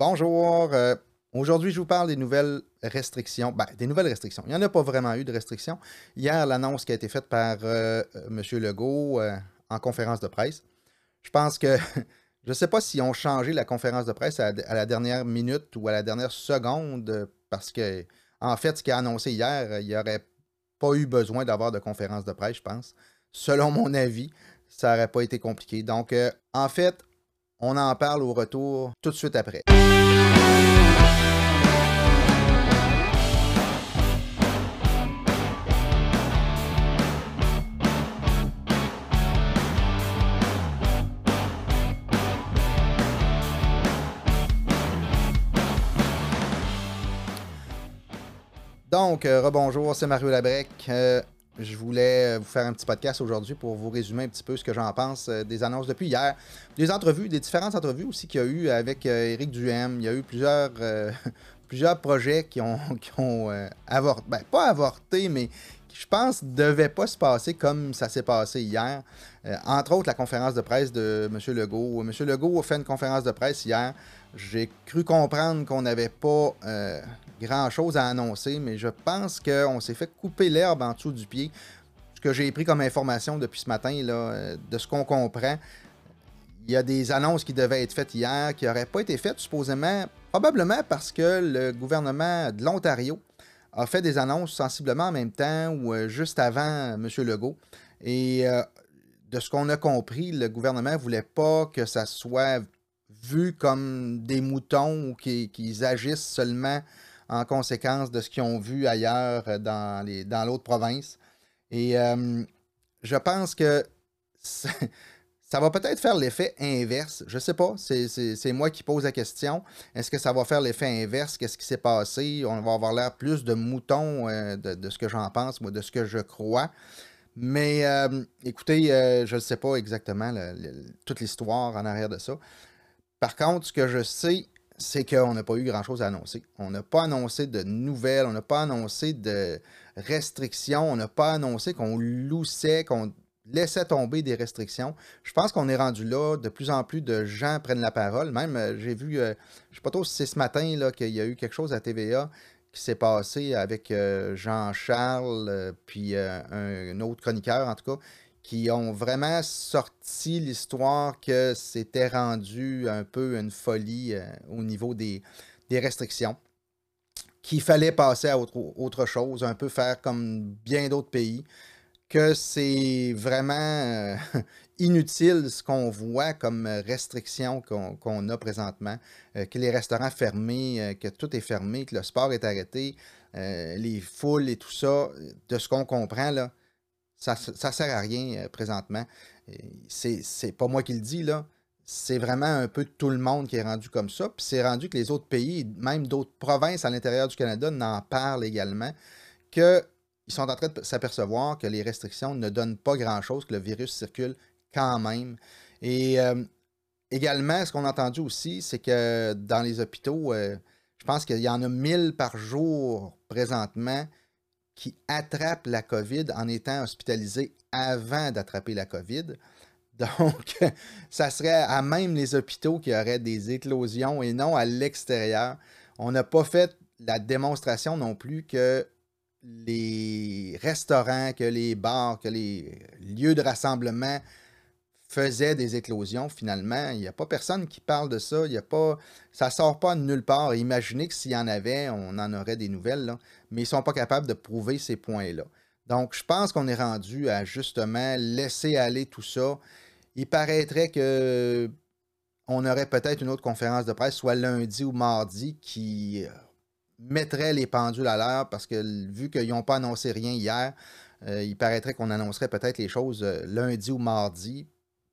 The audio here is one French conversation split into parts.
Bonjour. euh, Aujourd'hui, je vous parle des nouvelles restrictions. Ben, des nouvelles restrictions. Il n'y en a pas vraiment eu de restrictions. Hier, l'annonce qui a été faite par euh, euh, M. Legault en conférence de presse. Je pense que je ne sais pas si ont changé la conférence de presse à, la dernière minute ou à la dernière seconde, parce que, en fait, ce qu'il a annoncé hier, il n'y aurait pas eu besoin d'avoir de conférence de presse, je pense. Selon mon avis, ça n'aurait pas été compliqué. Donc, en fait, on en parle au retour tout de suite après. Donc, euh, rebonjour, c'est Mario Labrec. Euh, je voulais vous faire un petit podcast aujourd'hui pour vous résumer un petit peu ce que j'en pense euh, des annonces depuis hier. Des entrevues, des différentes entrevues aussi qu'il y a eu avec euh, Éric Duhem. Il y a eu plusieurs, euh, plusieurs projets qui ont, qui ont euh, avorté, ben, pas avorté, mais je pense, ne devaient pas se passer comme ça s'est passé hier. Euh, entre autres, la conférence de presse de M. Legault. M. Legault a fait une conférence de presse hier. J'ai cru comprendre qu'on n'avait pas euh, grand-chose à annoncer, mais je pense qu'on s'est fait couper l'herbe en dessous du pied. Ce que j'ai pris comme information depuis ce matin, là, euh, de ce qu'on comprend, il y a des annonces qui devaient être faites hier, qui n'auraient pas été faites supposément, probablement parce que le gouvernement de l'Ontario a fait des annonces sensiblement en même temps ou euh, juste avant M. Legault. Et euh, de ce qu'on a compris, le gouvernement ne voulait pas que ça soit vu comme des moutons ou qu'ils agissent seulement en conséquence de ce qu'ils ont vu ailleurs euh, dans les dans l'autre province. Et euh, je pense que ça, va peut-être faire l'effet inverse. Je sais pas. C'est- moi qui pose la question. Est-ce que ça va faire l'effet inverse? Qu'est-ce qui s'est passé? On va avoir l'air plus de moutons euh, de, ce que j'en pense, moi, de ce que je crois. Mais euh, écoutez, euh, je ne sais pas exactement toute l'histoire en arrière de ça. Par contre, ce que je sais, c'est qu'on n'a pas eu grand-chose à annoncer. On n'a pas annoncé de nouvelles, on n'a pas annoncé de restrictions, on n'a pas annoncé qu'on loussait, qu'on laissait tomber des restrictions. Je pense qu'on est rendu là, de plus en plus de gens prennent la parole. Même, euh, j'ai vu, euh, je ne sais pas trop si c'est ce matin là, qu'il y a eu quelque chose à TVA qui s'est passé avec euh, Jean-Charles, puis un, autre chroniqueur en tout cas, qui ont vraiment sorti l'histoire que c'était rendu un peu une folie au niveau des, restrictions, qu'il fallait passer à autre chose, un peu faire comme bien d'autres pays, que c'est vraiment euh, inutile ce qu'on voit comme restriction qu'on a présentement, euh, que les restaurants fermés, euh, que tout est fermé, que le sport est arrêté, les foules et tout ça, de ce qu'on comprend, là, ça ne sert à rien présentement. C'est pas moi qui le dis, là. C'est vraiment un peu tout le monde qui est rendu comme ça. Puis c'est rendu que les autres pays, même d'autres provinces à l'intérieur du Canada, n'en parlent également. Qu'ils sont en train de s'apercevoir que les restrictions ne donnent pas grand-chose, que le virus circule quand même. Et euh, également, ce qu'on a entendu aussi, c'est que dans les hôpitaux, euh, je pense qu'il y en a 1000 par jour présentement qui attrapent la COVID en étant hospitalisés avant d'attraper la COVID. Donc, ça serait à même les hôpitaux qui auraient des éclosions et non à l'extérieur. On n'a pas fait la démonstration non plus que les restaurants, que les bars, que les lieux de rassemblement faisaient des éclosions finalement. Il n'y a pas personne qui parle de ça. Il y a pas, ça sort pas de nulle part. Imaginez que s'il y en avait, on en aurait des nouvelles, mais ils ne sont pas capables de prouver ces points-là. Donc, je pense qu'on est rendu à justement laisser aller tout ça. Il paraîtrait que on aurait peut-être une autre conférence de presse, soit lundi ou mardi, qui euh, mettrait les pendules à l'heure parce que vu qu'ils n'ont pas annoncé rien hier, euh, il paraîtrait qu'on annoncerait peut-être les choses euh, lundi ou mardi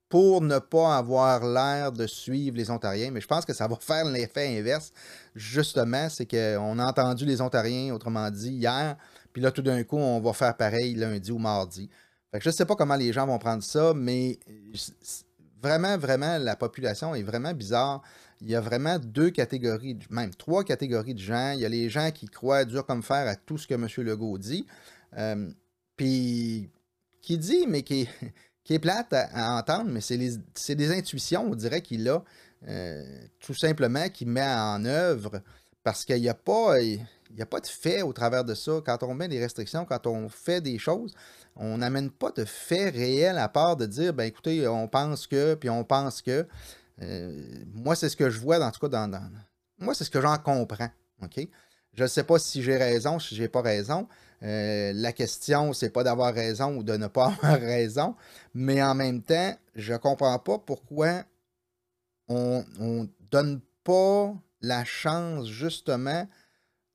pour ne pas avoir l'air de suivre les Ontariens. Mais je pense que ça va faire l'effet inverse. Justement, c'est qu'on a entendu les Ontariens, autrement dit, hier, puis là, tout d'un coup, on va faire pareil lundi ou mardi. Je ne sais pas comment les gens vont prendre ça, mais vraiment, vraiment, la population est vraiment bizarre. Il y a vraiment deux catégories, même trois catégories de gens. Il y a les gens qui croient dur comme fer à tout ce que M. Legault dit. Euh, puis qui dit, mais qui qui est plate à, entendre, mais c'est des intuitions, on dirait qu'il a. tout simplement qui met en œuvre parce qu'il n'y a pas. Il a pas de fait au travers de ça. Quand on met des restrictions, quand on fait des choses, on n'amène pas de fait réel à part de dire, ben écoutez, on pense que, puis on pense que. Moi, c'est ce que je vois, en tout cas, dans, moi, c'est ce que j'en comprends. Je ne sais pas si j'ai raison, si j'ai pas raison. Euh, la question, c'est pas d'avoir raison ou de ne pas avoir raison. Mais en même temps, je ne comprends pas pourquoi on ne donne pas la chance, justement,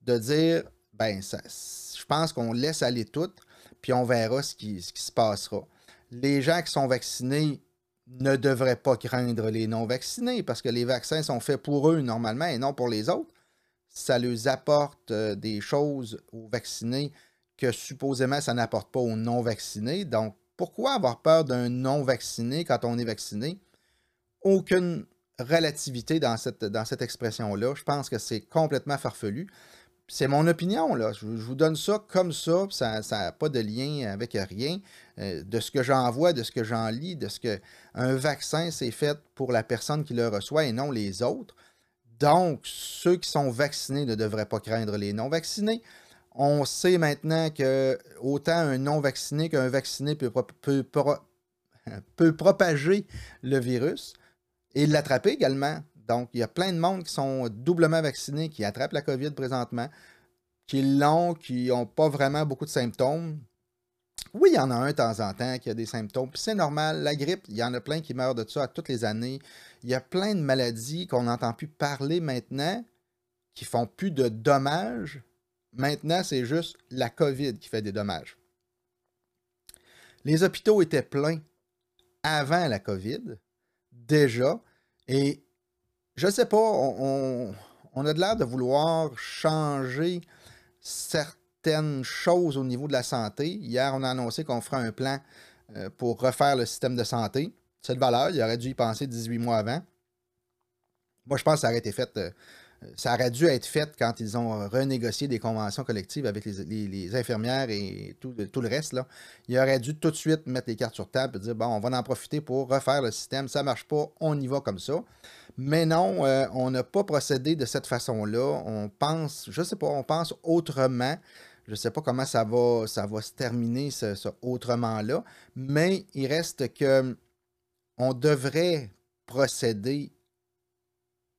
de dire ben, je pense qu'on laisse aller tout, puis on verra ce qui, ce qui se passera. Les gens qui sont vaccinés ne devraient pas craindre les non-vaccinés parce que les vaccins sont faits pour eux normalement et non pour les autres ça leur apporte euh, des choses aux vaccinés que supposément ça n'apporte pas aux non-vaccinés. Donc, pourquoi avoir peur d'un non-vacciné quand on est vacciné? Aucune relativité dans cette, dans cette expression-là. Je pense que c'est complètement farfelu. C'est mon opinion, là. Je, vous donne ça comme ça, ça n'a pas de lien avec rien. Euh, de ce que j'en vois, de ce que j'en lis, de ce que un vaccin, c'est fait pour la personne qui le reçoit et non les autres. Donc, ceux qui sont vaccinés ne devraient pas craindre les non-vaccinés. On sait maintenant que autant un non-vacciné qu'un vacciné peut, peut, propager le virus et l'attraper également. Donc, il y a plein de monde qui sont doublement vaccinés, qui attrapent la COVID présentement, qui l'ont, qui n'ont pas vraiment beaucoup de symptômes. Oui, il y en a un de temps en temps qui a des symptômes. Puis c'est normal, la grippe, il y en a plein qui meurent de ça à toutes les années. Il y a plein de maladies qu'on n'entend plus parler maintenant, qui font plus de dommages. Maintenant, c'est juste la COVID qui fait des dommages. Les hôpitaux étaient pleins avant la COVID, déjà, et je sais pas, on, a de l'air de vouloir changer certaines choses au niveau de la santé. Hier, on a annoncé qu'on ferait un plan euh, pour refaire le système de santé cette valeur. Il aurait dû y penser 18 mois avant. Moi, je pense que ça aurait été fait. Euh, ça aurait dû être fait quand ils ont renégocié des conventions collectives avec les, infirmières et tout, le reste. Là. Il aurait dû tout de suite mettre les cartes sur table et dire bon, on va en profiter pour refaire le système. Ça ne marche pas, on y va comme ça. Mais non, euh, on n'a pas procédé de cette façon-là. On pense, je ne sais pas, on pense autrement. Je ne sais pas comment ça va, ça va se terminer, ce, autrement-là. Mais il reste que on devrait procéder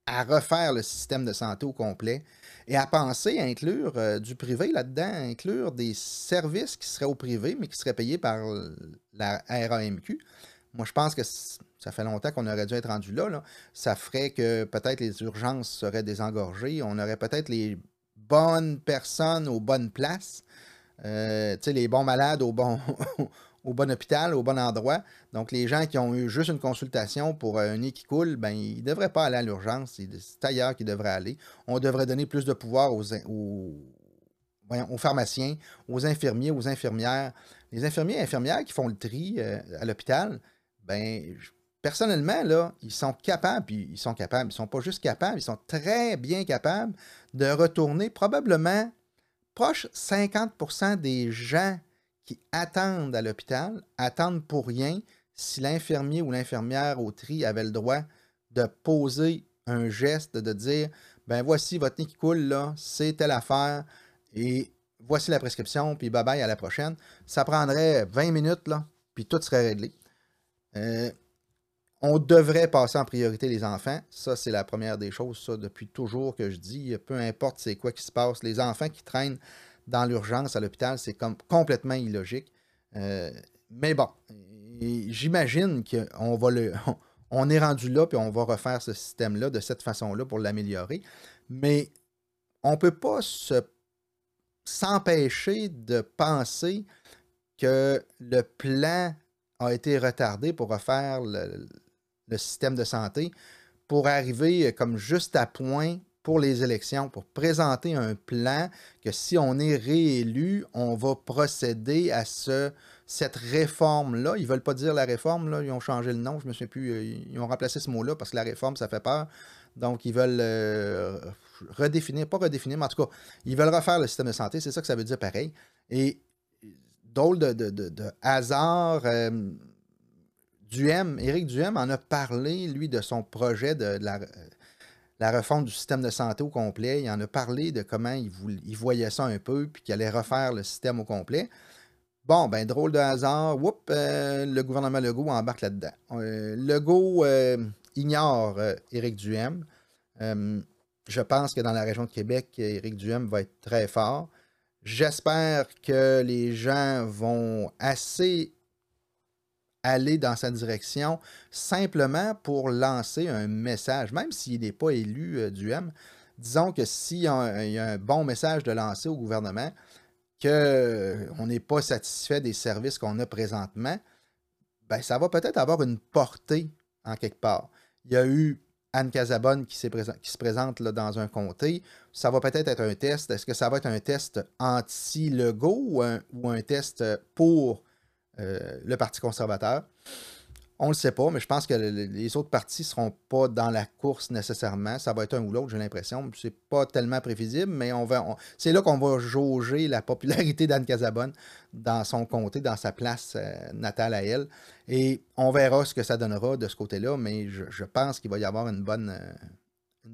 à refaire le système de santé au complet et à penser à inclure euh, du privé là-dedans, inclure des services qui seraient au privé, mais qui seraient payés par la RAMQ. Moi, je pense que ça fait longtemps qu'on aurait dû être rendu là, Ça ferait que peut-être les urgences seraient désengorgées. On aurait peut-être les bonnes personnes aux bonnes places. Euh, les bons malades au bon, au bon hôpital, au bon endroit. Donc, les gens qui ont eu juste une consultation pour un nez qui coule, ben, ils ne devraient pas aller à l'urgence. C'est ailleurs qu'ils devraient aller. On devrait donner plus de pouvoir aux, aux, pharmaciens, aux infirmiers, aux infirmières. Les infirmiers et infirmières qui font le tri euh, à l'hôpital, ben, personnellement, ils sont capables, puis ils sont capables, ils ne sont pas juste capables, ils sont très bien capables de retourner probablement proche 50% des gens qui attendent à l'hôpital, attendent pour rien si l'infirmier ou l'infirmière au tri avait le droit de poser un geste, de dire ben voici votre nez qui coule là, c'est telle affaire et voici la prescription, puis bye bye à la prochaine. Ça prendrait 20 minutes puis tout serait réglé. Euh, on devrait passer en priorité les enfants. Ça, c'est la première des choses, ça, depuis toujours que je dis. Peu importe c'est quoi qui se passe. Les enfants qui traînent dans l'urgence à l'hôpital, c'est complètement illogique. Euh, mais bon, j'imagine qu'on va le. On est rendu là, puis on va refaire ce système-là de cette façon-là pour l'améliorer. Mais on ne peut pas s'empêcher de penser que le plan a été retardé pour refaire le, le système de santé pour arriver comme juste à point pour les élections, pour présenter un plan que si on est réélu, on va procéder à ce, cette réforme-là. Ils ne veulent pas dire la réforme, là. ils ont changé le nom, je ne me souviens plus, euh, ils ont remplacé ce mot-là parce que la réforme, ça fait peur. Donc, ils veulent euh, redéfinir, pas redéfinir, mais en tout cas, ils veulent refaire le système de santé, c'est ça que ça veut dire pareil. Et drôle de, hasard, euh, Duhem, Éric Duhem en a parlé, lui, de son projet de, la, la, refonte du système de santé au complet. Il en a parlé de comment il, voyait ça un peu, puis qu'il allait refaire le système au complet. Bon, ben, drôle de hasard, whoop, le gouvernement Legault embarque là-dedans. Legault ignore Éric Duhem. je pense que dans la région de Québec, Éric Duhem va être très fort. J'espère que les gens vont assez aller dans sa direction simplement pour lancer un message, même s'il n'est pas élu euh, du M. Disons que s'il y, a un bon message de lancer au gouvernement, qu'on euh, n'est pas satisfait des services qu'on a présentement, ben, ça va peut-être avoir une portée en quelque part. Il y a eu Anne Casabonne qui, se présente dans un comté. Ça va peut-être être un test. Est-ce que ça va être un test un, ou un test pour euh, le Parti conservateur? On ne le sait pas, mais je pense que les autres partis ne seront pas dans la course nécessairement. Ça va être un ou l'autre, j'ai l'impression. C'est pas tellement prévisible, mais on c'est là qu'on va jauger la popularité d'Anne Casabonne dans son comté, dans sa place euh, natale à elle. Et on verra ce que ça donnera de ce côté-là, mais je, pense qu'il va y avoir une bonne. Euh,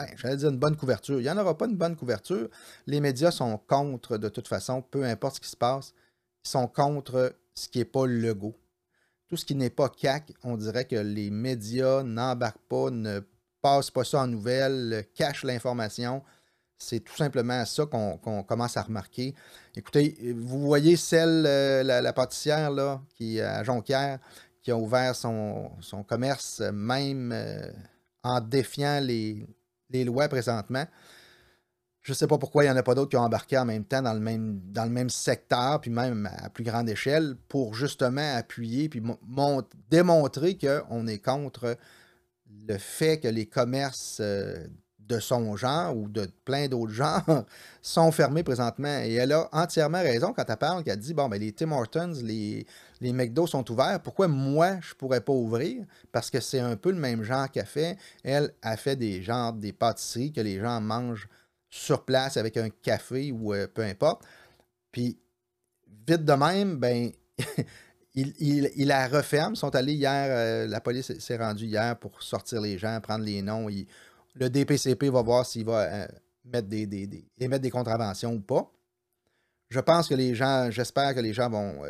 ben, j'allais dire une bonne couverture. Il n'y en aura pas une bonne couverture. Les médias sont contre de toute façon, peu importe ce qui se passe. Sont contre ce qui n'est pas le go tout ce qui n'est pas CAC, on dirait que les médias n'embarquent pas, ne passent pas ça en nouvelles, cachent l'information. C'est tout simplement ça qu'on commence à remarquer. Écoutez, vous voyez celle, euh, la, pâtissière qui, à Jonquière, qui a ouvert son, commerce même euh, en défiant les lois présentement. Je ne sais pas pourquoi il n'y en a pas d'autres qui ont embarqué en même temps dans le même, dans le même secteur, puis même à plus grande échelle, pour justement appuyer puis démontrer qu'on est contre le fait que les commerces euh, de son genre ou de plein d'autres genres sont fermés présentement. Et elle a entièrement raison quand elle parle, qu'elle dit, bon, ben, les Tim Hortons, les, les McDo sont ouverts. Pourquoi moi, je ne pourrais pas ouvrir? Parce que c'est un peu le même genre qu'elle fait. Elle a fait des genres, des pâtisseries que les gens mangent sur place avec un café ou euh, peu importe. Puis, vite de même, ben, il, la referme. Ils sont allés hier, euh, la police s'est rendue hier pour sortir les gens, prendre les noms. le DPCP va voir s'il va euh, mettre des, des, émettre des contraventions ou pas. Je pense que les gens, j'espère que les gens vont,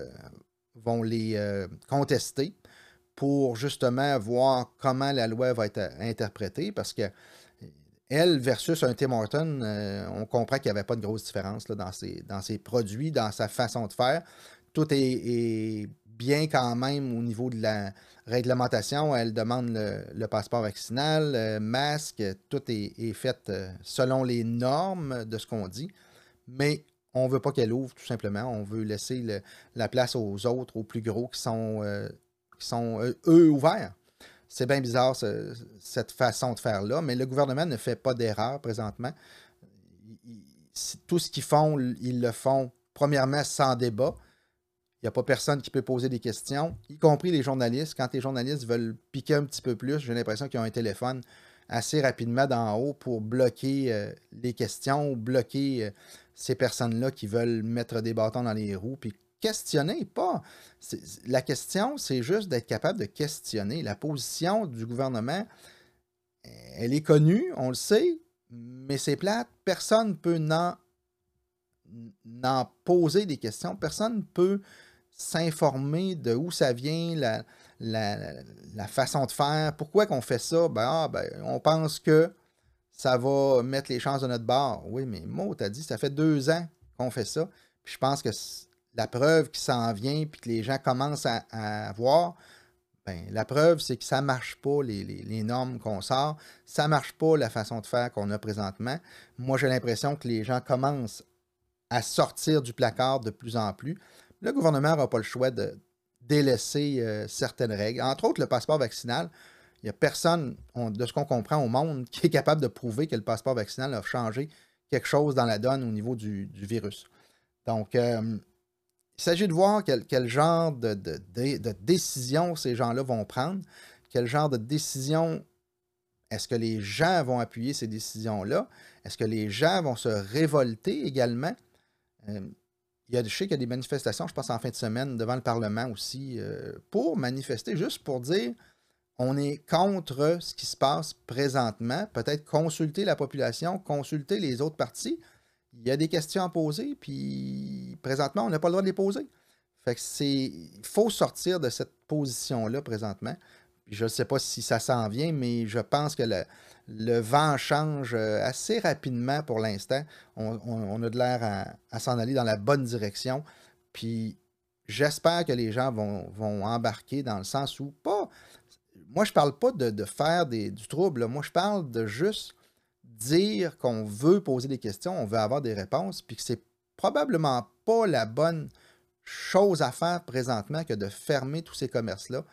vont les contester pour justement voir comment la loi va être interprétée parce que elle versus un Tim Horton, euh, on comprend qu'il n'y avait pas de grosse différence dans, ses, dans ses produits, dans sa façon de faire. Tout est, bien quand même au niveau de la réglementation. Elle demande le, passeport vaccinal, le masque, tout est, fait euh, selon les normes de ce qu'on dit. Mais on ne veut pas qu'elle ouvre, tout simplement. On veut laisser la place aux autres, aux plus gros euh, qui sont eux ouverts. C'est bien bizarre cette façon de faire-là, mais le gouvernement ne fait pas d'erreur présentement. tout ce qu'ils font, ils le font premièrement sans débat. Il n'y a pas personne qui peut poser des questions, y compris les journalistes. Quand les journalistes veulent piquer un petit peu plus, j'ai l'impression qu'ils ont un téléphone assez rapidement d'en haut pour bloquer euh, les questions bloquer euh, ces personnes-là qui veulent mettre des bâtons dans les roues questionner, pas. La question, c'est juste d'être capable de questionner. La position du gouvernement, elle est connue, on le sait, mais c'est plate. Personne ne peut n'en, poser des questions. Personne ne peut s'informer de où ça vient, la, la, façon de faire. Pourquoi qu'on fait ça? Ben, ah, ben, on pense que ça va mettre les chances de notre bord. Oui, mais Mo, t'as dit, ça fait deux ans qu'on fait ça. Puis je pense que la preuve qui s'en vient, puis que les gens commencent à, voir, ben, la preuve, c'est que ça ne marche pas, les, normes qu'on sort. Ça ne marche pas, la façon de faire qu'on a présentement. Moi, j'ai l'impression que les gens commencent à sortir du placard de plus en plus. Le gouvernement n'aura pas le choix de délaisser euh, certaines règles. Entre autres, le passeport vaccinal. Il n'y a personne, de ce qu'on comprend au monde, qui est capable de prouver que le passeport vaccinal a changé quelque chose dans la donne au niveau du, virus. Donc, euh, il s'agit de voir quel, genre de, décision ces gens-là vont prendre, quel genre de décision est-ce que les gens vont appuyer ces décisions-là, est-ce que les gens vont se révolter également. Euh, il y a, je sais qu'il y a des manifestations, je pense en fin de semaine, devant le Parlement aussi, euh, pour manifester, juste pour dire on est contre ce qui se passe présentement. Peut-être consulter la population, consulter les autres partis. Il y a des questions à poser, puis présentement, on n'a pas le droit de les poser. Fait que c'est. Il faut sortir de cette position-là présentement. je ne sais pas si ça s'en vient, mais je pense que le, le vent change euh, assez rapidement pour l'instant. On, a de l'air à, s'en aller dans la bonne direction. Puis j'espère que les gens vont, embarquer dans le sens où pas. Moi, je parle pas de, faire du trouble. Moi, je parle de juste dire qu'on veut poser des questions, on veut avoir des réponses, puis que c'est probablement pas la bonne chose à faire présentement que de fermer tous ces commerces-là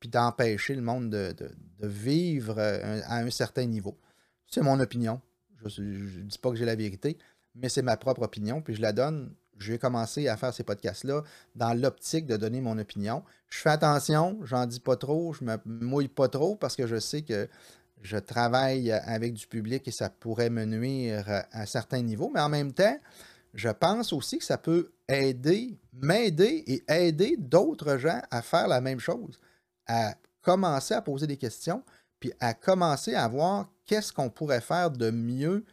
puis d'empêcher le monde de, vivre euh, à un certain niveau. C'est mon opinion. Je ne dis pas que j'ai la vérité, mais c'est ma propre opinion, puis je la donne. J'ai commencé à faire ces podcasts-là dans l'optique de donner mon opinion. Je fais attention, j'en dis pas trop, je me mouille pas trop parce que je sais que je travaille avec du public et ça pourrait me nuire à certains niveaux, mais en même temps, je pense aussi que ça peut aider, m'aider et aider d'autres gens à faire la même chose à commencer à poser des questions, puis à commencer à voir qu'est-ce qu'on pourrait faire de mieux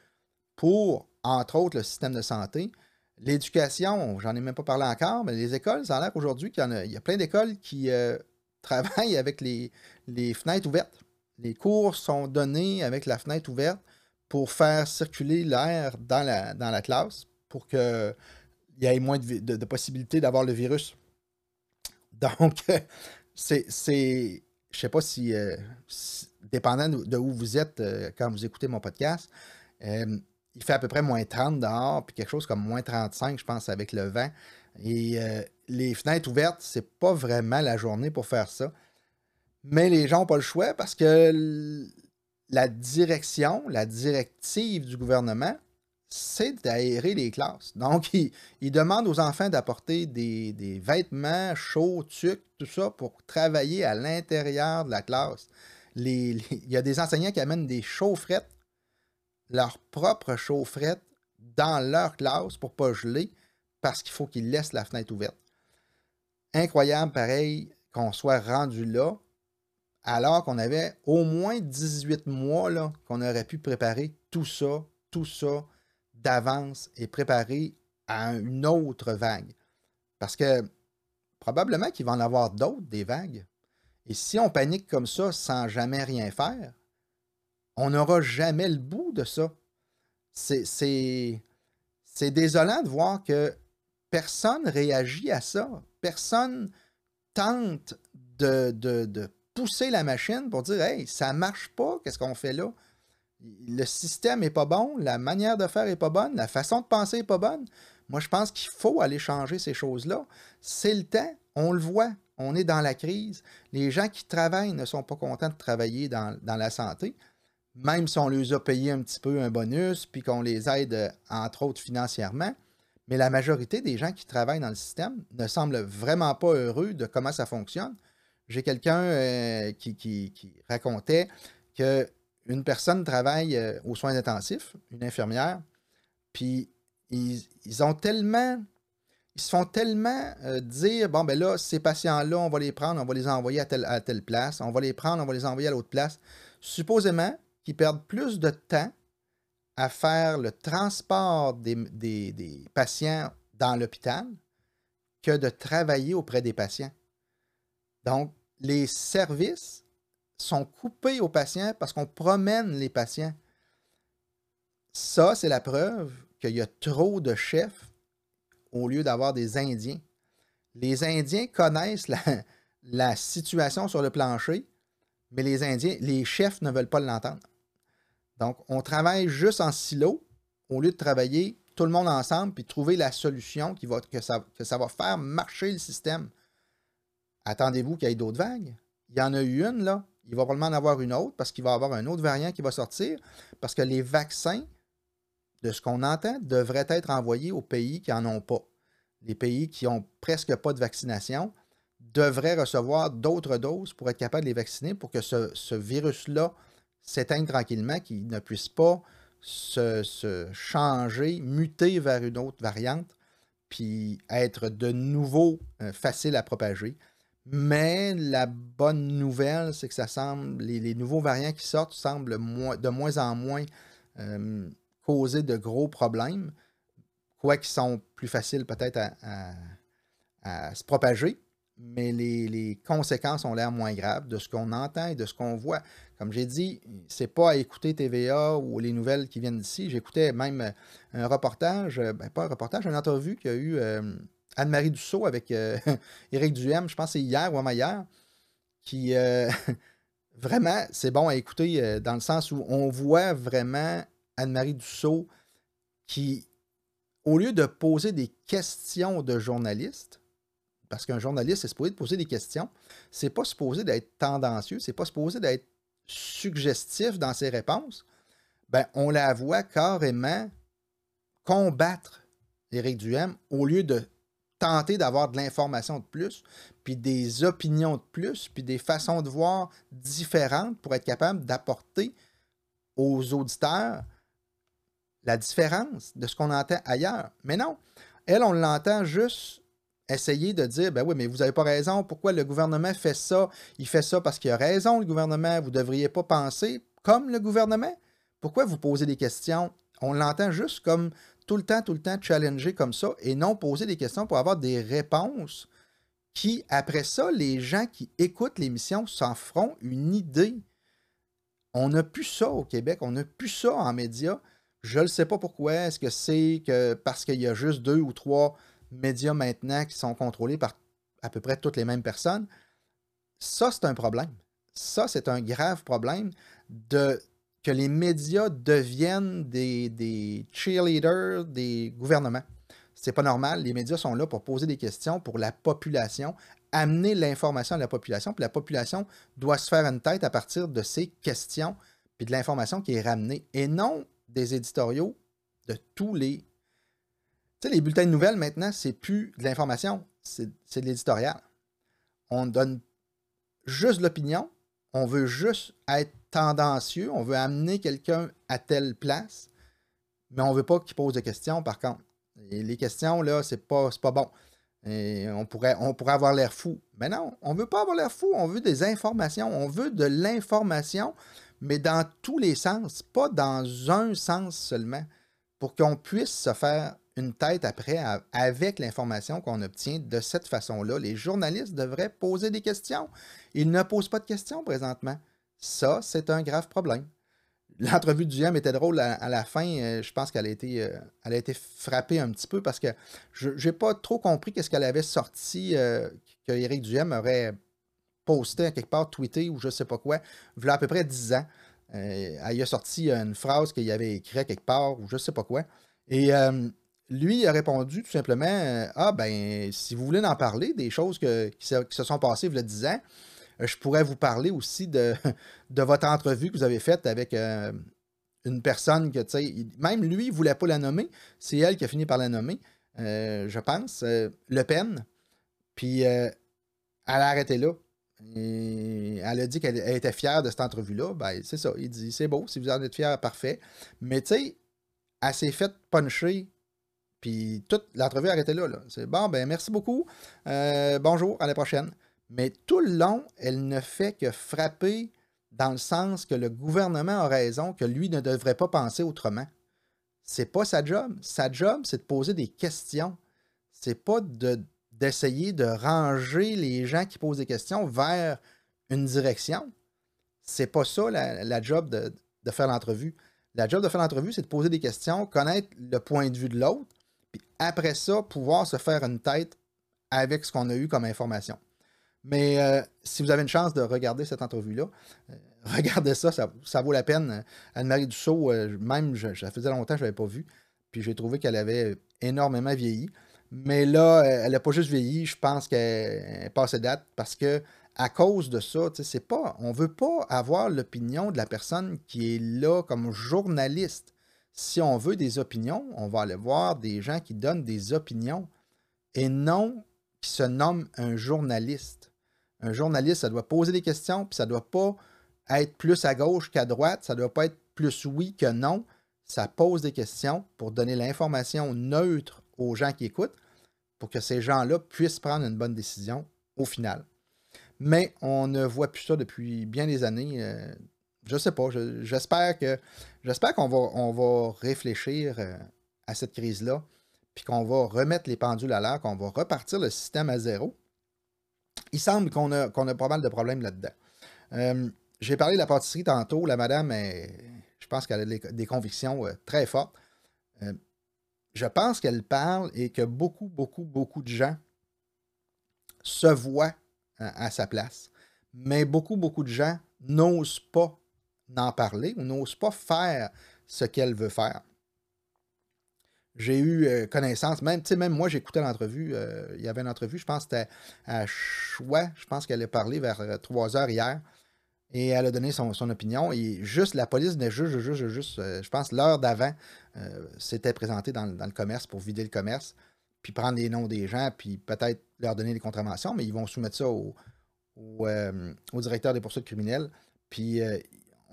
pour, entre autres, le système de santé. L'éducation, j'en ai même pas parlé encore, mais les écoles, ça a l'air aujourd'hui qu'il y, a, il y a plein d'écoles qui euh, travaillent avec les, les fenêtres ouvertes. Les cours sont donnés avec la fenêtre ouverte pour faire circuler l'air dans la, dans la classe pour qu'il y ait moins de, de possibilités d'avoir le virus. Donc, c'est. Je sais pas si, euh, dépendant de, où vous êtes euh, quand vous écoutez mon podcast, euh, il fait à peu près moins 30 dehors, puis quelque chose comme moins 35, je pense, avec le vent. Et les fenêtres ouvertes, c'est pas vraiment la journée pour faire ça. Mais les gens n'ont pas le choix parce que la direction, la directive du gouvernement, c'est d'aérer les classes. Donc, il, demande aux enfants d'apporter des, vêtements chauds, tucs, tout ça, pour travailler à l'intérieur de la classe. il y a des enseignants qui amènent des chaufferettes, leur propre chaufferette, dans leur classe pour ne pas geler, parce qu'il faut qu'ils laissent la fenêtre ouverte. Incroyable, pareil, qu'on soit rendu là, alors qu'on avait au moins 18 mois qu'on aurait pu préparer tout ça, tout ça, d'avance et préparer à une autre vague. Parce que probablement qu'il va en avoir d'autres, des vagues. Et si on panique comme ça sans jamais rien faire, on n'aura jamais le bout de ça. C'est désolant de voir que personne réagit à ça. Personne tente de, de, de pousser la machine pour dire Hey, ça marche pas, qu'est-ce qu'on fait là? le système n'est pas bon, la manière de faire n'est pas bonne, la façon de penser n'est pas bonne. Moi, je pense qu'il faut aller changer ces choses-là. C'est le temps, on le voit, on est dans la crise. Les gens qui travaillent ne sont pas contents de travailler dans, la santé, même si on les a payé un petit peu un bonus, puis qu'on les aide, entre autres, financièrement. Mais la majorité des gens qui travaillent dans le système ne semblent vraiment pas heureux de comment ça fonctionne. J'ai quelqu'un euh, qui, racontait que une personne travaille euh, aux soins intensifs, une infirmière, puis ils, ont tellement, ils se font tellement euh, dire, bon, ben là, ces patients-là, on va les prendre, on va les envoyer à telle, place, on va les prendre, on va les envoyer à l'autre place. Supposément qu'ils perdent plus de temps à faire le transport des patients dans l'hôpital que de travailler auprès des patients. Donc, les services sont coupés aux patients parce qu'on promène les patients. Ça, c'est la preuve qu'il y a trop de chefs au lieu d'avoir des Indiens. Les Indiens connaissent la, situation sur le plancher, mais les Indiens, les chefs ne veulent pas l'entendre. Donc, on travaille juste en silo au lieu de travailler tout le monde ensemble puis trouver la solution qui va, que, ça, que ça va faire marcher le système. Attendez-vous qu'il y ait d'autres vagues? Il y en a eu une, là, il va probablement en avoir une autre parce qu'il va y avoir un autre variant qui va sortir parce que les vaccins, de ce qu'on entend, devraient être envoyés aux pays qui n'en ont pas. Les pays qui n'ont presque pas de vaccination devraient recevoir d'autres doses pour être capables de les vacciner pour que ce, virus-là s'éteigne tranquillement, qu'il ne puisse pas se, changer, muter vers une autre variante, puis être de nouveau euh, facile à propager. Mais la bonne nouvelle, c'est que ça semble, les, nouveaux variants qui sortent semblent de moins en moins euh, causer de gros problèmes, quoi qu'ils sont plus faciles peut-être à, se propager, mais les, conséquences ont l'air moins graves de ce qu'on entend et de ce qu'on voit. Comme j'ai dit, c'est pas à écouter TVA ou les nouvelles qui viennent d'ici. J'écoutais même un reportage, ben pas un reportage, une entrevue qu'il y a eu euh, Anne-Marie Dussault avec euh, Éric Duhem, je pense que c'est hier ou avant-hier, qui euh, vraiment, c'est bon à écouter euh, dans le sens où on voit vraiment Anne-Marie Dussault qui, au lieu de poser des questions de journalistes, parce qu'un journaliste est supposé de poser des questions, c'est pas supposé d'être tendancieux, c'est pas supposé d'être suggestif dans ses réponses, ben, on la voit carrément combattre Éric Duhem au lieu de tenter d'avoir de l'information de plus, puis des opinions de plus, puis des façons de voir différentes pour être capable d'apporter aux auditeurs la différence de ce qu'on entend ailleurs. Mais non, elle, on l'entend juste essayer de dire, ben oui, mais vous n'avez pas raison, pourquoi le gouvernement fait ça? Il fait ça parce qu'il a raison, le gouvernement, vous ne devriez pas penser comme le gouvernement? Pourquoi vous posez des questions? On l'entend juste comme tout le temps, tout le temps challenger comme ça et non poser des questions pour avoir des réponses qui, après ça, les gens qui écoutent l'émission s'en feront une idée. On n'a plus ça au Québec, on n'a plus ça en médias. Je ne sais pas pourquoi. Est-ce que c'est que parce qu'il y a juste deux ou trois médias maintenant qui sont contrôlés par à peu près toutes les mêmes personnes? Ça, c'est un problème. Ça, c'est un grave problème de que les médias deviennent des, cheerleaders des gouvernements. C'est pas normal. Les médias sont là pour poser des questions pour la population, amener l'information à la population, puis la population doit se faire une tête à partir de ces questions, puis de l'information qui est ramenée, et non des éditoriaux de tous les. Tu sais, les bulletins de nouvelles maintenant, c'est plus de l'information, c'est de l'éditorial. On donne juste l'opinion, on veut juste être tendancieux, on veut amener quelqu'un à telle place, mais on ne veut pas qu'il pose des questions, par contre. Et les questions, là, c'est pas, pas bon. On, pourrait, on pourrait avoir l'air fou. Mais non, on ne veut pas avoir l'air fou, on veut des informations. On veut de l'information, mais dans tous les sens, pas dans un sens seulement, pour qu'on puisse se faire une tête après avec l'information qu'on obtient de cette façon-là. Les journalistes devraient poser des questions. Ils ne posent pas de questions présentement. Ça, c'est un grave problème. L'entrevue du GM était drôle à, la fin. Euh, je pense qu'elle a, été, euh, a été frappée un petit peu parce que je n'ai pas trop compris qu'est-ce qu'elle avait sorti euh, que aurait posté quelque part, tweeté ou je ne sais pas quoi, il à peu près 10 ans. elle a sorti une phrase qu'il avait écrite quelque part ou je ne sais pas quoi. Et lui il a répondu tout simplement Ah, ben, si vous voulez en parler, des choses qui, se, sont passées il y a 10 ans, euh, je pourrais vous parler aussi de, votre entrevue que vous avez faite avec euh, une personne que, tu sais, même lui, il ne voulait pas la nommer. C'est elle qui a fini par la nommer, euh, je pense, Le Pen. Puis, elle a arrêté là. Elle a dit qu'elle était fière de cette entrevue-là. Ben, c'est ça. Il dit c'est beau, si vous en êtes fier, parfait. Mais tu sais, elle s'est faite puncher. Puis toute l'entrevue a arrêté là. là. C'est bon, ben merci beaucoup. bonjour, à la prochaine. Mais tout le long, elle ne fait que frapper dans le sens que le gouvernement a raison, que lui ne devrait pas penser autrement. C'est pas sa job. Sa job, c'est de poser des questions. C'est pas d'essayer de, ranger les gens qui posent des questions vers une direction. C'est pas ça la, job de, de faire l'entrevue. La job de faire l'entrevue, c'est de poser des questions, connaître le point de vue de l'autre, puis après ça, pouvoir se faire une tête avec ce qu'on a eu comme information. Mais euh, si vous avez une chance de regarder cette entrevue-là, euh, regardez ça, ça, vaut la peine. Anne-Marie Dussault, euh, même, je, ça faisait longtemps que je ne l'avais pas vue, puis j'ai trouvé qu'elle avait énormément vieilli. Mais là, elle n'a pas juste vieilli, je pense qu'elle est passée date parce que à cause de ça, c'est pas, on ne veut pas avoir l'opinion de la personne qui est là comme journaliste. Si on veut des opinions, on va aller voir des gens qui donnent des opinions et non qui se nomment un journaliste. Un journaliste, ça doit poser des questions, puis ça ne doit pas être plus à gauche qu'à droite, ça ne doit pas être plus oui que non. Ça pose des questions pour donner l'information neutre aux gens qui écoutent. pour que ces gens-là puissent prendre une bonne décision au final. Mais on ne voit plus ça depuis bien des années. Euh, je ne sais pas. J'espère que j'espère qu'on va, on va réfléchir euh, à cette crise-là, puis qu'on va remettre les pendules à l'heure, qu'on va repartir le système à zéro. Il semble qu'on a, a pas mal de problèmes là-dedans. Euh, j'ai parlé de la pâtisserie tantôt. La madame, je pense qu'elle a des, convictions très fortes. je pense qu'elle parle et que beaucoup, beaucoup, beaucoup de gens se voient à, sa place. Mais beaucoup, beaucoup de gens n'osent pas en parler ou n'osent pas faire ce qu'elle veut faire. J'ai eu euh, connaissance, même, même moi, j'écoutais l'entrevue. Euh, il y avait une entrevue, je pense que c'était à Choix. Je pense qu'elle a parlé vers 3 euh, heures hier. Et elle a donné son, opinion. Et juste, la police venait juste, juste, juste, je pense, l'heure d'avant, s'était présentée dans, le commerce pour vider le commerce puis prendre les noms des gens, puis peut-être leur donner des contraventions, mais ils vont soumettre ça au, euh, directeur des poursuites criminelles, puis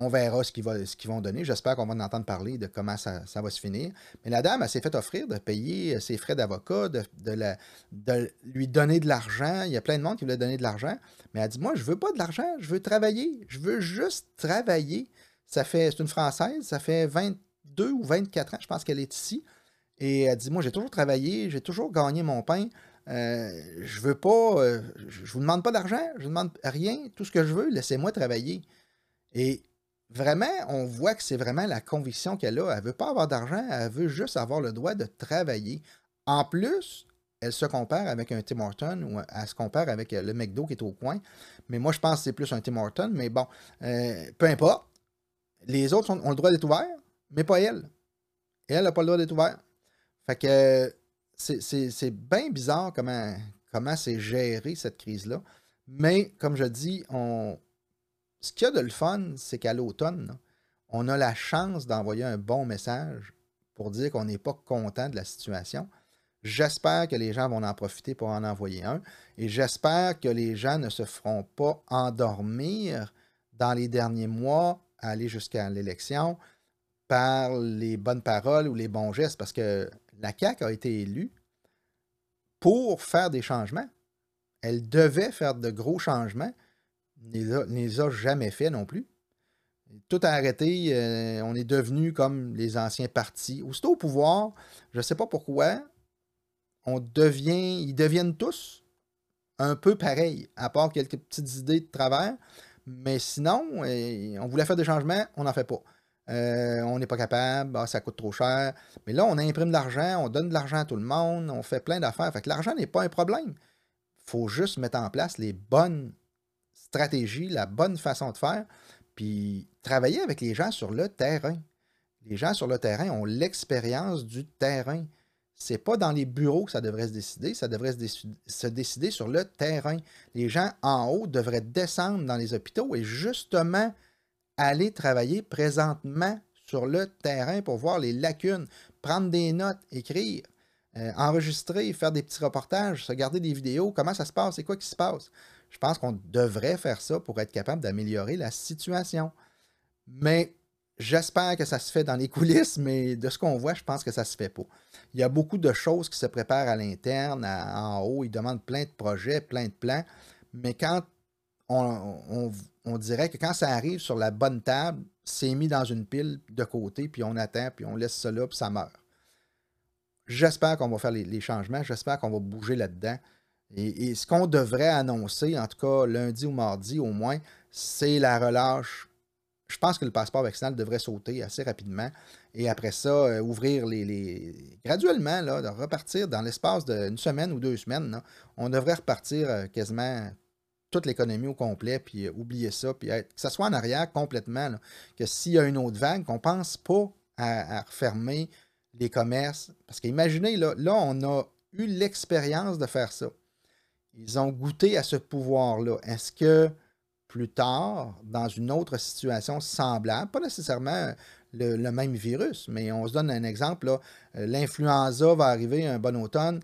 on verra ce qu'ils, vont donner. J'espère qu'on va en entendre parler de comment ça, va se finir. Mais la dame, elle s'est fait offrir de payer ses frais d'avocat, de, lui donner de l'argent. Il y a plein de monde qui voulait donner de l'argent. Mais elle dit Moi, je veux pas de l'argent, je veux travailler. Je veux juste travailler. Ça fait, c'est une Française, ça fait 22 ou 24 ans, je pense qu'elle est ici. Et elle dit Moi, j'ai toujours travaillé, j'ai toujours gagné mon pain. Euh, je veux pas, euh, je vous demande pas d'argent, je vous demande rien. Tout ce que je veux, laissez-moi travailler. Et vraiment, on voit que c'est vraiment la conviction qu'elle a. Elle veut pas avoir d'argent, elle veut juste avoir le droit de travailler. En plus, elle se compare avec un Tim Horton ou elle se compare avec le McDo qui est au coin. Mais moi, je pense que c'est plus un Tim Horton. Mais bon, euh, peu importe. Les autres ont le droit d'être ouverts, mais pas elle. Elle n'a pas le droit d'être ouverte. Fait que c'est bien bizarre comment comment c'est géré cette crise-là. Mais comme je dis, on... ce qu'il y a de le fun, c'est qu'à l'automne, on a la chance d'envoyer un bon message pour dire qu'on n'est pas content de la situation. J'espère que les gens vont en profiter pour en envoyer un. Et j'espère que les gens ne se feront pas endormir dans les derniers mois aller jusqu'à l'élection par les bonnes paroles ou les bons gestes. Parce que la CAQ a été élue pour faire des changements. Elle devait faire de gros changements. Ne les a jamais fait non plus. Tout a arrêté. Euh, on est devenu comme les anciens partis. Aussitôt au pouvoir, je ne sais pas pourquoi, on devient, ils deviennent tous un peu pareils, à part quelques petites idées de travers. Mais sinon, euh, on voulait faire des changements, on n'en fait pas. Euh, on n'est pas capable, ah, ça coûte trop cher. Mais là, on imprime de l'argent, on donne de l'argent à tout le monde, on fait plein d'affaires. Fait l'argent n'est pas un problème. Il faut juste mettre en place les bonnes stratégies, la bonne façon de faire, puis travailler avec les gens sur le terrain. Les gens sur le terrain ont l'expérience du terrain. C'est pas dans les bureaux que ça devrait se décider, ça devrait se, se, décider sur le terrain. Les gens en haut devraient descendre dans les hôpitaux et justement aller travailler présentement sur le terrain pour voir les lacunes, prendre des notes, écrire, euh, enregistrer, faire des petits reportages, regarder des vidéos, comment ça se passe, c'est quoi qui se passe. Je pense qu'on devrait faire ça pour être capable d'améliorer la situation. Mais j'espère que ça se fait dans les coulisses, mais de ce qu'on voit, je pense que ça se fait pas. Il y a beaucoup de choses qui se préparent à l'interne, en haut. Ils demandent plein de projets, plein de plans. Mais quand on, dirait que quand ça arrive sur la bonne table, c'est mis dans une pile de côté, puis on attend, puis on laisse ça là, puis ça meurt. J'espère qu'on va faire les, changements, j'espère qu'on va bouger là-dedans. Et, ce qu'on devrait annoncer, en tout cas lundi ou mardi au moins, c'est la relâche. Je pense que le passeport vaccinal devrait sauter assez rapidement. Et après ça, euh, ouvrir les, graduellement, là, de repartir dans l'espace d'une semaine ou deux semaines. on devrait repartir euh, quasiment toute l'économie au complet, puis euh, oublier ça, puis que ça soit en arrière complètement, que s'il y a une autre vague, qu'on ne pense pas à, refermer les commerces. Parce qu'imaginez, là, là, on a eu l'expérience de faire ça. Ils ont goûté à ce pouvoir-là. Est-ce que plus tard, dans une autre situation semblable, pas nécessairement le, même virus, mais on se donne un exemple, euh, l'influenza va arriver un bon automne,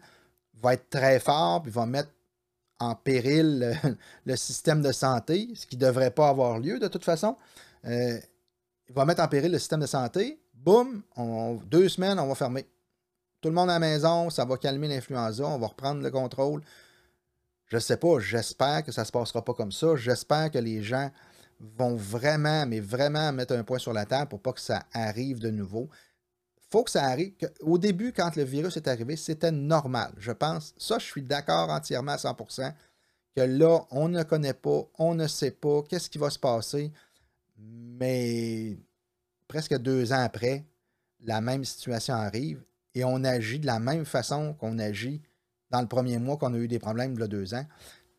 va être très fort, puis va mettre en péril le, système de santé, ce qui ne devrait pas avoir lieu de toute façon. Euh, il va mettre en péril le système de santé. Boum, deux semaines, on va fermer. tout le monde à la maison, ça va calmer l'influenza, on va reprendre le contrôle. Je sais pas, j'espère que ça se passera pas comme ça. J'espère que les gens vont vraiment, mais vraiment mettre un point sur la table pour pas que ça arrive de nouveau. faut que ça arrive. Au début, quand le virus est arrivé, c'était normal. Je pense, ça, je suis d'accord entièrement à 100%, que là, on ne connaît pas, on ne sait pas qu'est-ce qui va se passer. Mais presque deux ans après, la même situation arrive et on agit de la même façon qu'on agit dans le premier mois qu'on a eu des problèmes il y a deux ans.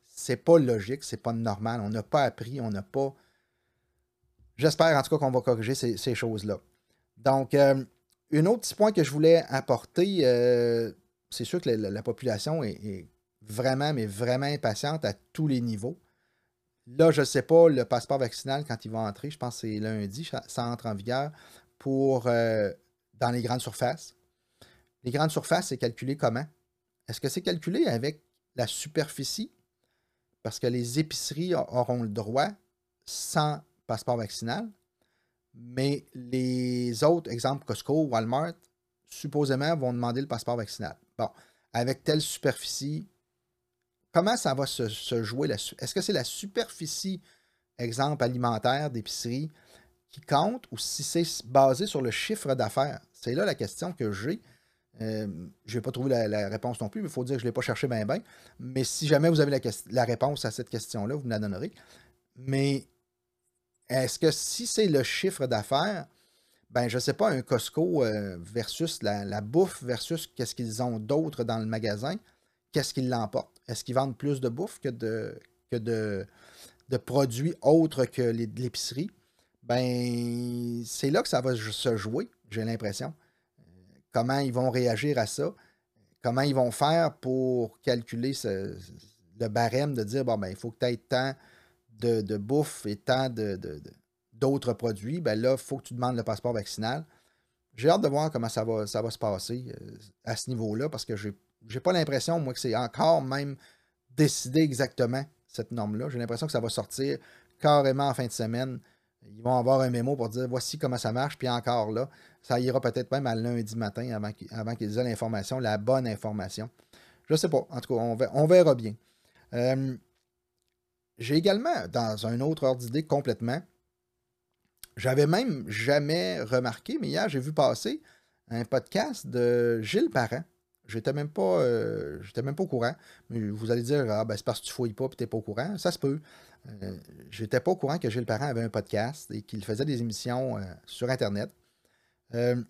C'est pas logique, c'est pas normal. On n'a pas appris, on n'a pas. J'espère en tout cas qu'on va corriger ces, choses-là. Donc, euh, un autre petit point que je voulais apporter, euh, c'est sûr que la, population est, vraiment, mais vraiment impatiente à tous les niveaux. Là, je ne sais pas, le passeport vaccinal, quand il va entrer, je pense que c'est lundi, ça entre en vigueur pour euh, dans les grandes surfaces. Les grandes surfaces, c'est calculé comment? Est-ce que c'est calculé avec la superficie? Parce que les épiceries auront le droit sans passeport vaccinal, mais les autres, exemple Costco, Walmart, supposément vont demander le passeport vaccinal. Bon, avec telle superficie, comment ça va se, jouer? Est-ce que c'est la superficie, exemple alimentaire d'épicerie, qui compte ou si c'est basé sur le chiffre d'affaires? C'est là la question que j'ai. Euh, je n'ai pas trouvé la, réponse non plus, mais il faut dire que je ne l'ai pas cherché bien, bien. Mais si jamais vous avez la, réponse à cette question-là, vous me la donnerez. Mais est-ce que si c'est le chiffre d'affaires, ben je ne sais pas, un Costco euh, versus la, bouffe versus qu'est-ce qu'ils ont d'autre dans le magasin, qu'est-ce qu'ils l'emportent? Est-ce qu'ils vendent plus de bouffe que de, que de, produits autres que l'épicerie? Ben, c'est là que ça va se jouer, j'ai l'impression comment ils vont réagir à ça, comment ils vont faire pour calculer le barème de dire, bon, ben, il faut que tu aies tant de, bouffe et tant d'autres produits. Ben là, il faut que tu demandes le passeport vaccinal. J'ai hâte de voir comment ça va, se passer euh, à ce niveau-là parce que j'ai n'ai pas l'impression, moi, que c'est encore même décidé exactement, cette norme-là. J'ai l'impression que ça va sortir carrément en fin de semaine ils vont avoir un mémo pour dire voici comment ça marche, puis encore là, ça ira peut-être même à lundi matin avant qu'ils aient l'information, la bonne information. Je ne sais pas. En tout cas, on, verra bien. Euh, j'ai également, dans un autre ordre d'idée complètement, j'avais même jamais remarqué, mais hier, j'ai vu passer un podcast de Gilles Parent. J'étais même euh, même pas au courant. Vous allez dire, ah, ben, c'est parce que tu fouilles pas et tu n'es pas au courant. Ça se peut. Euh, j'étais pas au courant que Gilles Parent avait un podcast et qu'il faisait des émissions euh, sur Internet. Euh,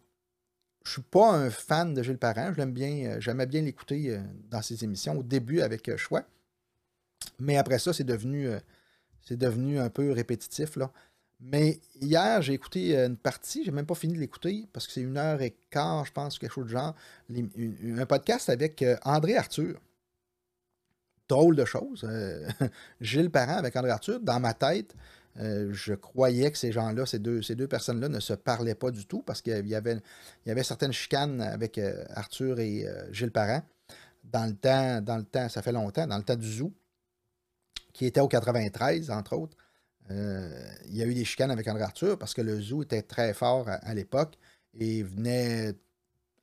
je suis pas un fan de Gilles Parent. Bien, j'aimais bien l'écouter dans ses émissions au début avec Choix. Mais après ça, c'est devenu, devenu un peu répétitif. Là. Mais hier, j'ai écouté une partie, j'ai même pas fini de l'écouter parce que c'est une heure et quart, je pense, quelque chose de genre. un podcast avec André Arthur drôle de choses. Euh, Gilles Parent avec André Arthur, dans ma tête, euh, je croyais que ces gens-là, ces deux, personnes-là ne se parlaient pas du tout parce qu'il y avait, certaines chicanes avec euh, Arthur et Gilles Parent dans le temps, dans le temps, ça fait longtemps, dans le temps du Zoo, qui était au 93, entre autres. il y a eu des chicanes avec André Arthur parce que le Zoo était très fort à l'époque et venait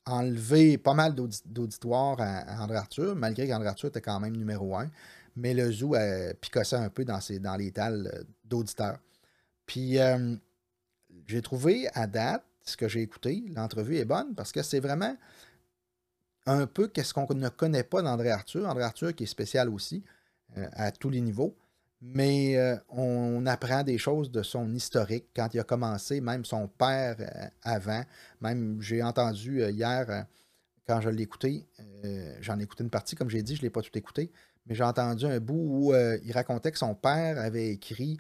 enlevé pas mal d'auditoires à, André Arthur, malgré qu'André Arthur était quand même numéro un. Mais le zoo a picossé un peu dans, dans les dalles euh, d'auditeurs. Puis euh, j'ai trouvé à date, ce que j'ai écouté, l'entrevue est bonne parce que c'est vraiment un peu qu'est-ce qu'on ne connaît pas d'André Arthur. André Arthur qui est spécial aussi euh, à tous les niveaux mais euh, on apprend des choses de son historique quand il a commencé, même son père euh, avant. Même j'ai entendu euh, hier, quand je l'ai écouté, j'en ai écouté une partie, comme j'ai dit, je ne l'ai pas tout écouté, mais j'ai entendu un bout où il racontait que son père avait écrit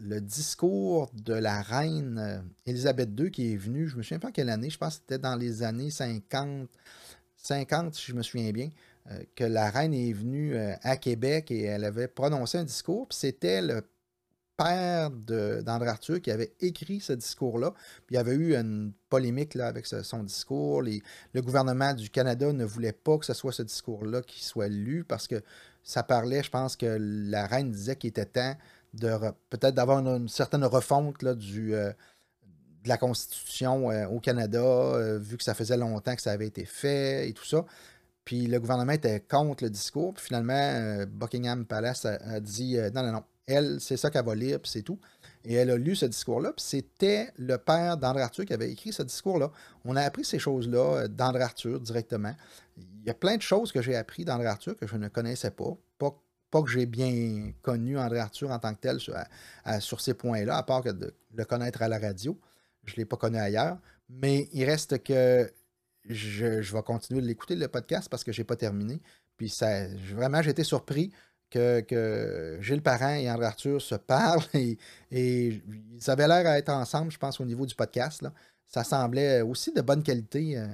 le discours de la reine Élisabeth II qui est venue, je me souviens pas quelle année, je pense que c'était dans les années 50, 50 si je me souviens bien. Euh, que la reine est venue euh, à Québec et elle avait prononcé un discours. Puis c'était le père d'André Arthur qui avait écrit ce discours-là. Puis il y avait eu une polémique là, avec son discours. le gouvernement du Canada ne voulait pas que ce soit ce discours-là qui soit lu parce que ça parlait, je pense que la reine disait qu'il était temps de peut-être d'avoir une, certaine refonte là, du, euh, de la Constitution au Canada, vu que ça faisait longtemps que ça avait été fait et tout ça. Puis le gouvernement était contre le discours. Puis finalement, Buckingham Palace a, dit non, non, non, elle, c'est ça qu'elle va lire, puis c'est tout. Et elle a lu ce discours-là, puis c'était le père d'André Arthur qui avait écrit ce discours-là. On a appris ces choses-là euh, d'André Arthur directement. Il y a plein de choses que j'ai appris d'André Arthur que je ne connaissais pas. Pas, que j'ai bien connu André Arthur en tant que tel sur, ces points-là, à part que de le connaître à la radio. Je ne l'ai pas connu ailleurs. Mais il reste que je, vais continuer de l'écouter, le podcast, parce que je n'ai pas terminé. Puis ça, vraiment, j'ai été surpris que, Gilles Parent et André Arthur se parlent et, ils avaient l'air à être ensemble, je pense, au niveau du podcast. Ça semblait aussi de bonne qualité. Euh,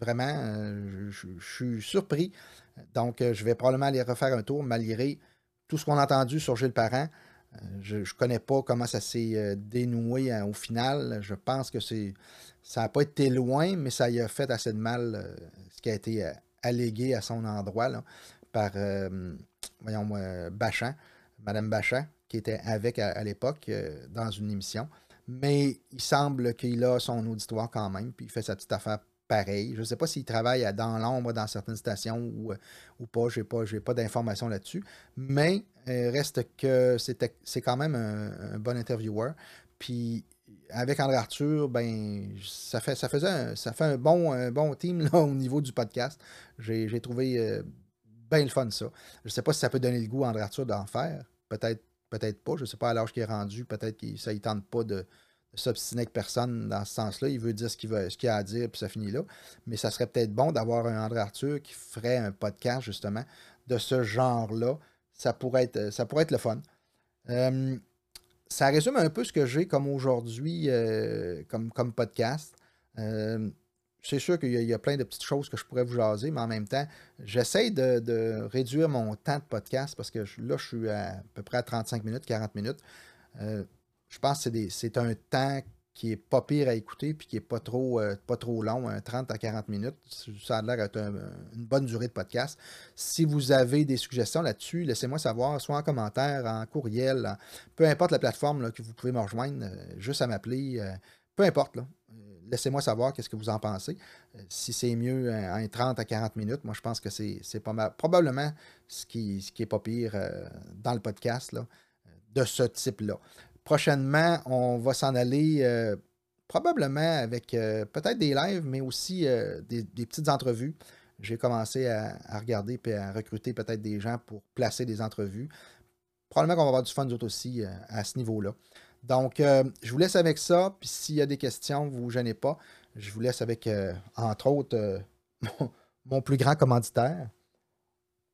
vraiment, euh, je, suis surpris. Donc, euh, je vais probablement aller refaire un tour malgré tout ce qu'on a entendu sur Gilles Parent. Je ne connais pas comment ça s'est dénoué au final. Je pense que c'est ça n'a pas été loin, mais ça y a fait assez de mal ce qui a été allégué à son endroit. Par, euh, voyons, Bachan, Madame Bachan, qui était avec à, l'époque euh, dans une émission. Mais il semble qu'il a son auditoire quand même, puis il fait sa petite affaire pareil. Je ne sais pas s'il travaille dans l'ombre dans certaines stations ou, ou pas, je n'ai pas, pas d'informations là-dessus. Mais euh, reste que c'est quand même un, bon intervieweur. Puis avec André Arthur, ben, ça, fait, ça, faisait un, ça fait un bon, bon team au niveau du podcast. J'ai trouvé bien le fun, ça. Je ne sais pas si ça peut donner le goût à André Arthur d'en faire. Peut-être peut-être pas. Je ne sais pas à l'âge qu'il est rendu. Peut-être que ça ne tente pas de, s'obstiner avec personne dans ce sens-là. Il veut dire ce qu'il, qu'il a à dire, puis ça finit là. Mais ça serait peut-être bon d'avoir un André Arthur qui ferait un podcast, justement, de ce genre-là. Ça pourrait être, ça pourrait être le fun. Euh, ça résume un peu ce que j'ai comme aujourd'hui euh, comme, comme podcast. Euh, c'est sûr qu'il y, a plein de petites choses que je pourrais vous jaser, mais en même temps, j'essaie de, réduire mon temps de podcast parce que là, je suis à, peu près à 35 minutes, 40 minutes. Euh, je pense que c'est un temps qui est pas pire à écouter puis qui est pas trop, euh, pas trop long, 30 à 40 minutes. Ça a l'air d'être une bonne durée de podcast. Si vous avez des suggestions là-dessus, laissez-moi savoir, soit en commentaire, en courriel, peu importe la plateforme que vous pouvez me rejoindre, euh, juste à m'appeler, peu importe. Laissez-moi savoir qu'est-ce que vous en pensez. Euh, si c'est mieux en 30 à 40 minutes, moi je pense que c'est pas mal. Probablement ce qui, ce est pas pire euh, dans le podcast de ce type-là. Prochainement, on va s'en aller euh, probablement avec peut-être des lives, mais aussi des, petites entrevues. J'ai commencé à, regarder et à recruter peut-être des gens pour placer des entrevues. Probablement qu'on va avoir du fun d'autres aussi à ce niveau-là. Donc, euh, je vous laisse avec ça. Puis s'il y a des questions, vous ne vous gênez pas. Je vous laisse avec, euh, entre autres, euh, mon, plus grand commanditaire.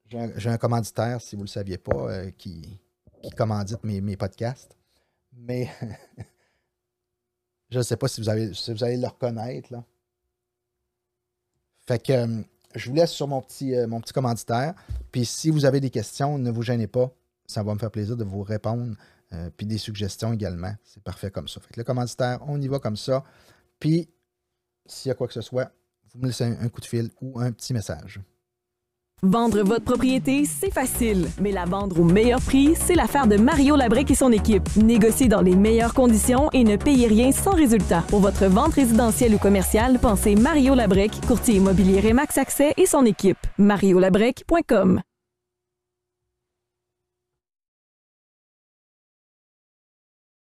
J'ai un, commanditaire, si vous ne le saviez pas, qui, commandite mes, podcasts. Mais je ne sais pas si vous, avez, vous allez le reconnaître. Là. Fait que je vous laisse sur mon petit commanditaire. Puis si vous avez des questions, ne vous gênez pas. Ça va me faire plaisir de vous répondre euh, puis des suggestions également. C'est parfait comme ça. Fait le commanditaire, on y va comme ça. Puis, s'il y a quoi que ce soit, vous me laissez un, coup de fil ou un petit message. Vendre votre propriété, c'est facile, mais la vendre au meilleur prix, c'est l'affaire de Mario Labrec et son équipe. Négociez dans les meilleures conditions et ne payez rien sans résultat. Pour votre vente résidentielle ou commerciale, pensez Mario Labrec, courtier immobilier Remax Accès et son équipe. mariolabrec.com